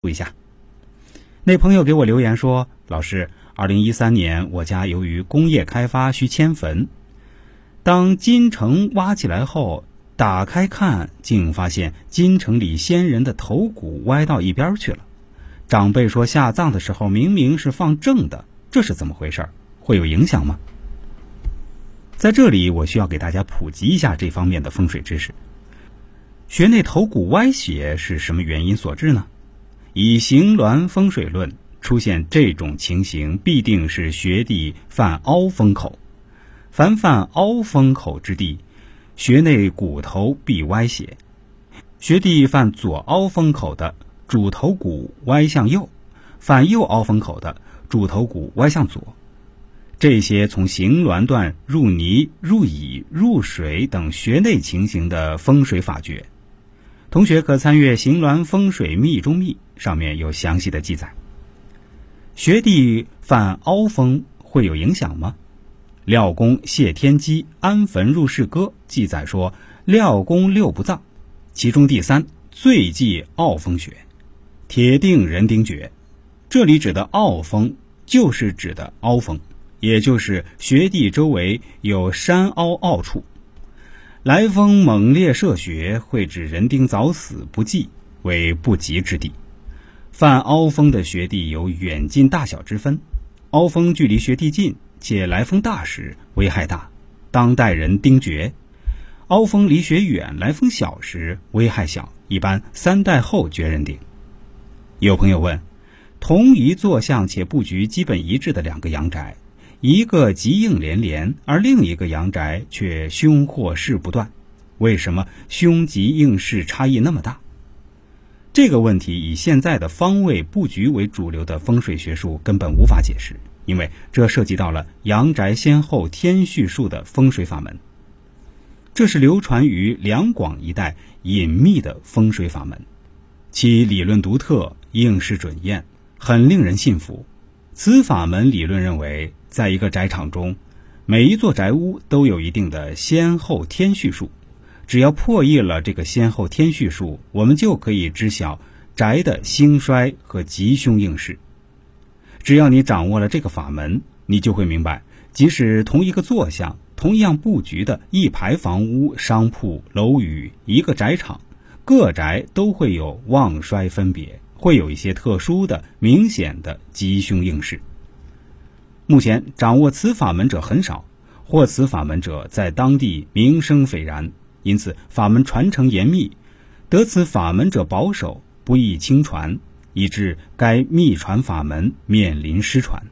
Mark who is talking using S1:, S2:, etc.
S1: 读一下。那朋友给我留言说：“老师，二零一三年我家由于工业开发需迁坟，当金城挖起来后，打开看，竟发现金城里先人的头骨歪到一边去了。长辈说下葬的时候明明是放正的，这是怎么回事？会有影响吗？”在这里，我需要给大家普及一下这方面的风水知识。穴内头骨歪斜是什么原因所致呢？以形峦风水论，出现这种情形，必定是穴地犯凹风口。凡犯凹风口之地，穴内骨头必歪斜。穴地犯左凹风口的，主头骨歪向右；犯右凹风口的，主头骨歪向左。这些从形峦段入泥、入乙、入水等穴内情形的风水法诀。同学可参阅《行峦风水秘中秘》，上面有详细的记载。学弟犯凹风会有影响吗？廖公谢天机安坟入室歌记载说，廖公六不葬，其中第三最忌凹风穴，铁定人丁绝。这里指的凹风，就是指的凹风，也就是穴地周围有山凹凹处。来风猛烈射穴，会致人丁早死不济，为不吉之地。犯凹风的穴地有远近大小之分，凹风距离穴地近且来风大时，危害大，当代人丁绝；凹风离穴远、来风小时，危害小，一般三代后绝人丁。有朋友问：同一坐向且布局基本一致的两个阳宅。一个吉应连连，而另一个阳宅却凶祸事不断，为什么凶吉应势差异那么大？这个问题以现在的方位布局为主流的风水学术根本无法解释，因为这涉及到了阳宅先后天序术的风水法门。这是流传于两广一带隐秘的风水法门，其理论独特，应试准验，很令人信服。此法门理论认为。在一个宅场中，每一座宅屋都有一定的先后天序数。只要破译了这个先后天序数，我们就可以知晓宅的兴衰和吉凶应势。只要你掌握了这个法门，你就会明白，即使同一个坐向、同样布局的一排房屋、商铺、楼宇、一个宅场，各宅都会有旺衰分别，会有一些特殊的、明显的吉凶应势。目前掌握此法门者很少，获此法门者在当地名声斐然，因此法门传承严密，得此法门者保守，不易轻传，以致该秘传法门面临失传。